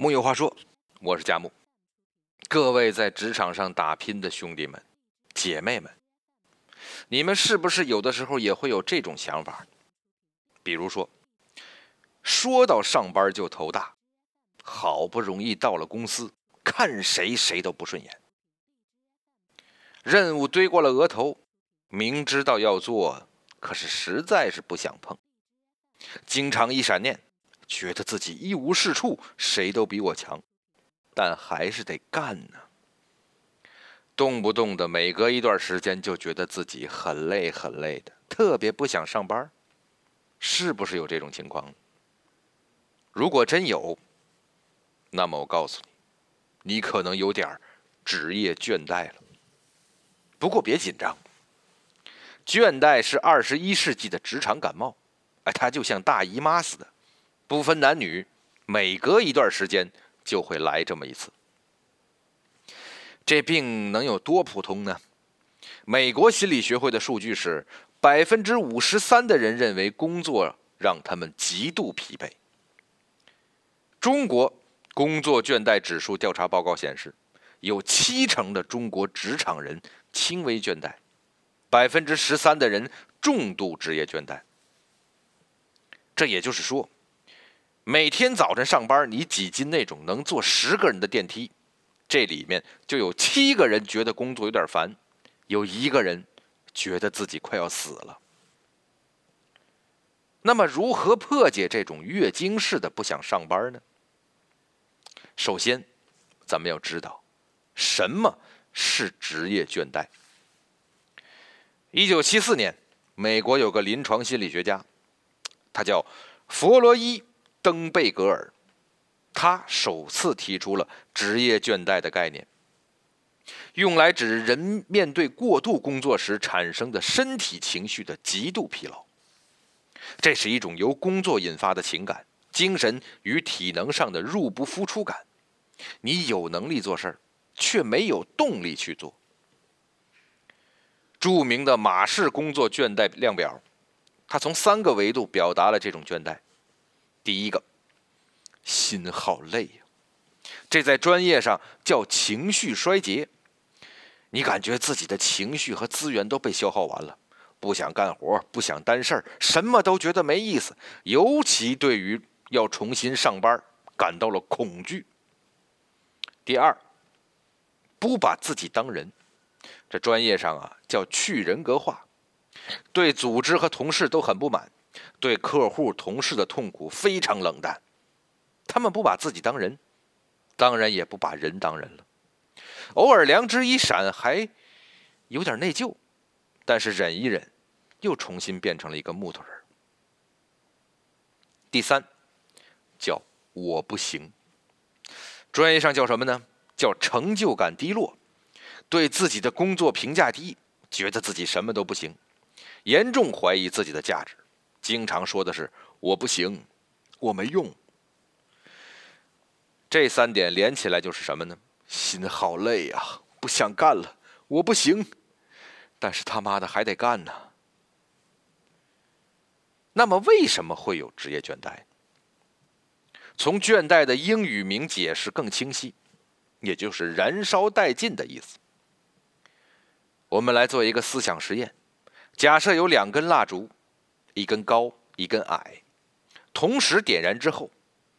木有话说，我是佳木。各位在职场上打拼的兄弟们、姐妹们，你们是不是有的时候也会有这种想法？比如说，说到上班就头大，好不容易到了公司，看谁谁都不顺眼，任务堆过了额头，明知道要做，可是实在是不想碰，经常一闪念。觉得自己一无是处，谁都比我强，但还是得干呢。动不动的，每隔一段时间就觉得自己很累很累的，特别不想上班，是不是有这种情况？如果真有，那么我告诉你，你可能有点职业倦怠了。不过别紧张，倦怠是二十一世纪的职场感冒，哎，它就像大姨妈似的。不分男女，每隔一段时间就会来这么一次。这病能有多普通呢？美国心理学会的数据是，百分之五十三的人认为工作让他们极度疲惫。中国工作倦怠指数调查报告显示，有七成的中国职场人轻微倦怠，百分之十三的人重度职业倦怠。这也就是说。每天早晨上班，你挤进那种能坐十个人的电梯，这里面就有七个人觉得工作有点烦，有一个人觉得自己快要死了。那么，如何破解这种月经式的不想上班呢？首先，咱们要知道什么是职业倦怠。一九七四年，美国有个临床心理学家，他叫弗洛伊。登贝格尔，他首次提出了职业倦怠的概念，用来指人面对过度工作时产生的身体情绪的极度疲劳。这是一种由工作引发的情感、精神与体能上的入不敷出感。你有能力做事儿，却没有动力去做。著名的马氏工作倦怠量表，它从三个维度表达了这种倦怠。第一个，心好累呀，这在专业上叫情绪衰竭。你感觉自己的情绪和资源都被消耗完了，不想干活，不想担事儿，什么都觉得没意思。尤其对于要重新上班，感到了恐惧。第二，不把自己当人，这专业上啊叫去人格化，对组织和同事都很不满。对客户、同事的痛苦非常冷淡，他们不把自己当人，当然也不把人当人了。偶尔良知一闪，还有点内疚，但是忍一忍，又重新变成了一个木头人。第三，叫我不行，专业上叫什么呢？叫成就感低落，对自己的工作评价低，觉得自己什么都不行，严重怀疑自己的价值。经常说的是“我不行，我没用”，这三点连起来就是什么呢？心好累呀，不想干了，我不行，但是他妈的还得干呢。那么为什么会有职业倦怠？从倦怠的英语名解释更清晰，也就是“燃烧殆尽”的意思。我们来做一个思想实验，假设有两根蜡烛。一根高，一根矮，同时点燃之后，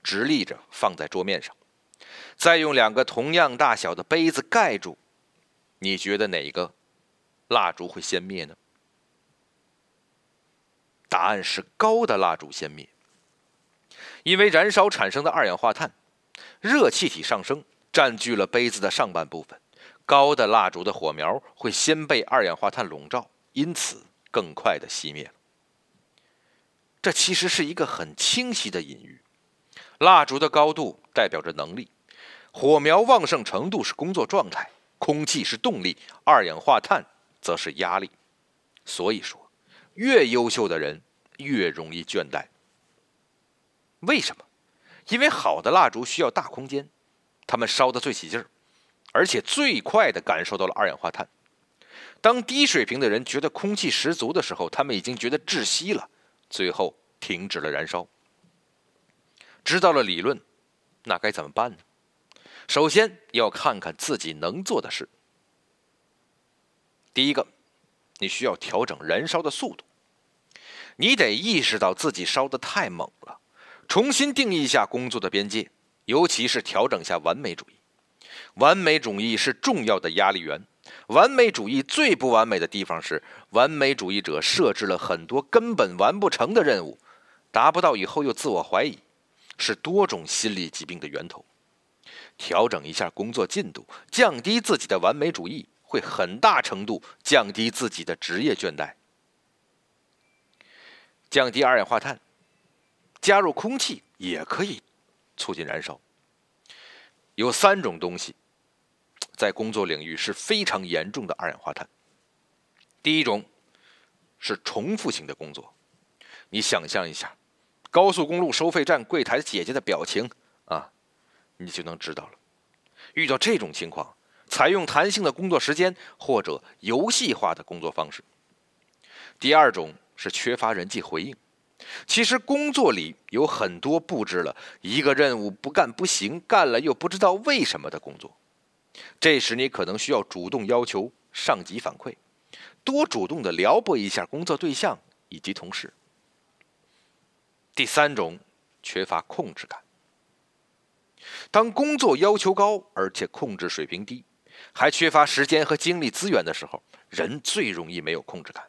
直立着放在桌面上，再用两个同样大小的杯子盖住。你觉得哪个蜡烛会先灭呢？答案是高的蜡烛先灭，因为燃烧产生的二氧化碳，热气体上升，占据了杯子的上半部分，高的蜡烛的火苗会先被二氧化碳笼罩，因此更快的熄灭了。这其实是一个很清晰的隐喻：蜡烛的高度代表着能力，火苗旺盛程度是工作状态，空气是动力，二氧化碳则是压力。所以说，越优秀的人越容易倦怠。为什么？因为好的蜡烛需要大空间，他们烧得最起劲儿，而且最快的感受到了二氧化碳。当低水平的人觉得空气十足的时候，他们已经觉得窒息了。最后停止了燃烧。知道了理论，那该怎么办呢？首先要看看自己能做的事。第一个，你需要调整燃烧的速度。你得意识到自己烧得太猛了，重新定义一下工作的边界，尤其是调整一下完美主义。完美主义是重要的压力源。完美主义最不完美的地方是，完美主义者设置了很多根本完不成的任务，达不到以后又自我怀疑，是多种心理疾病的源头。调整一下工作进度，降低自己的完美主义，会很大程度降低自己的职业倦怠。降低二氧化碳，加入空气也可以促进燃烧。有三种东西。在工作领域是非常严重的二氧化碳。第一种是重复性的工作，你想象一下，高速公路收费站柜台姐姐的表情啊，你就能知道了。遇到这种情况，采用弹性的工作时间或者游戏化的工作方式。第二种是缺乏人际回应，其实工作里有很多布置了一个任务不干不行，干了又不知道为什么的工作。这时，你可能需要主动要求上级反馈，多主动的撩拨一下工作对象以及同事。第三种，缺乏控制感。当工作要求高，而且控制水平低，还缺乏时间和精力资源的时候，人最容易没有控制感。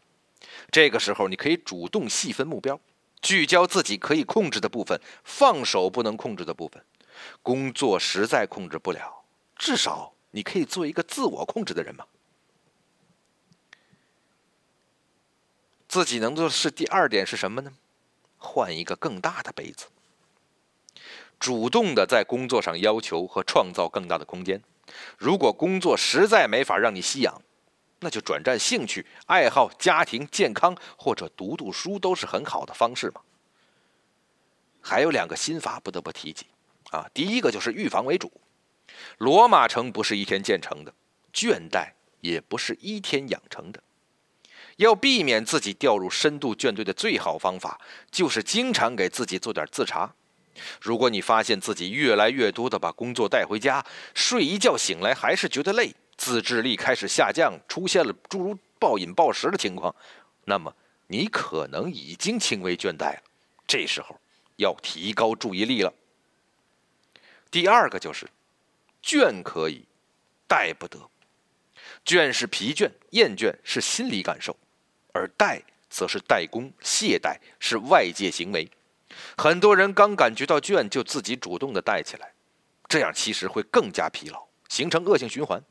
这个时候，你可以主动细分目标，聚焦自己可以控制的部分，放手不能控制的部分。工作实在控制不了，至少。你可以做一个自我控制的人吗？自己能做的是第二点是什么呢？换一个更大的杯子，主动的在工作上要求和创造更大的空间。如果工作实在没法让你吸氧，那就转战兴趣爱好、家庭、健康或者读读书都是很好的方式嘛。还有两个心法不得不提及啊，第一个就是预防为主。罗马城不是一天建成的，倦怠也不是一天养成的。要避免自己掉入深度倦怠的最好方法，就是经常给自己做点自查。如果你发现自己越来越多的把工作带回家，睡一觉醒来还是觉得累，自制力开始下降，出现了诸如暴饮暴食的情况，那么你可能已经轻微倦怠了。这时候要提高注意力了。第二个就是。倦可以，怠不得。倦是疲倦、厌倦是心理感受，而怠则是怠工、懈怠是外界行为。很多人刚感觉到倦，就自己主动的怠起来，这样其实会更加疲劳，形成恶性循环。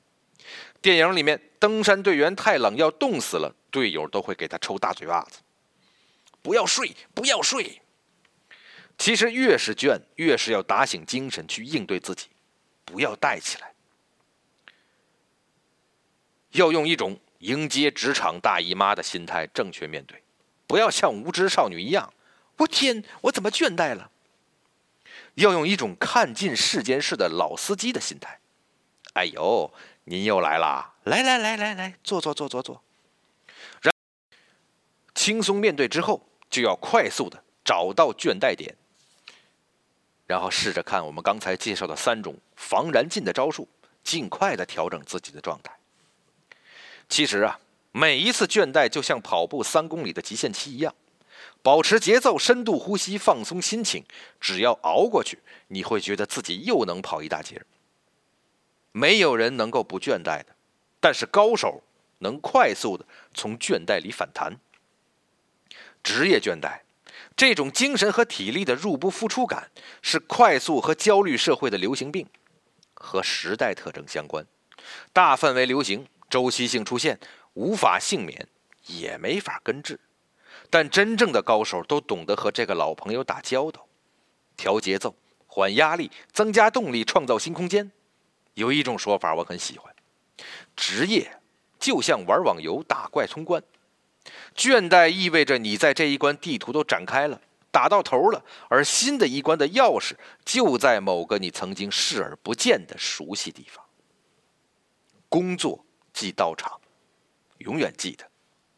电影里面，登山队员太冷要冻死了，队友都会给他抽大嘴巴子：“不要睡，不要睡。”其实越是倦，越是要打醒精神去应对自己。不要带起来，要用一种迎接职场大姨妈的心态正确面对，不要像无知少女一样。我天，我怎么倦怠了？要用一种看尽世间事的老司机的心态。哎呦，您又来了，来来来来来，坐坐坐坐坐。然轻松面对之后，就要快速的找到倦怠点。然后试着看我们刚才介绍的三种防燃尽的招数，尽快的调整自己的状态。其实啊，每一次倦怠就像跑步三公里的极限期一样，保持节奏，深度呼吸，放松心情，只要熬过去，你会觉得自己又能跑一大截。没有人能够不倦怠的，但是高手能快速的从倦怠里反弹。职业倦怠。这种精神和体力的入不敷出感，是快速和焦虑社会的流行病，和时代特征相关，大范围流行，周期性出现，无法幸免，也没法根治。但真正的高手都懂得和这个老朋友打交道，调节奏，缓压力，增加动力，创造新空间。有一种说法我很喜欢，职业就像玩网游打怪通关。倦怠意味着你在这一关地图都展开了，打到头了，而新的一关的钥匙就在某个你曾经视而不见的熟悉地方。工作即道场，永远记得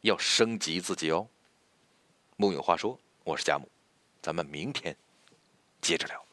要升级自己哦。木有话说，我是贾木，咱们明天接着聊。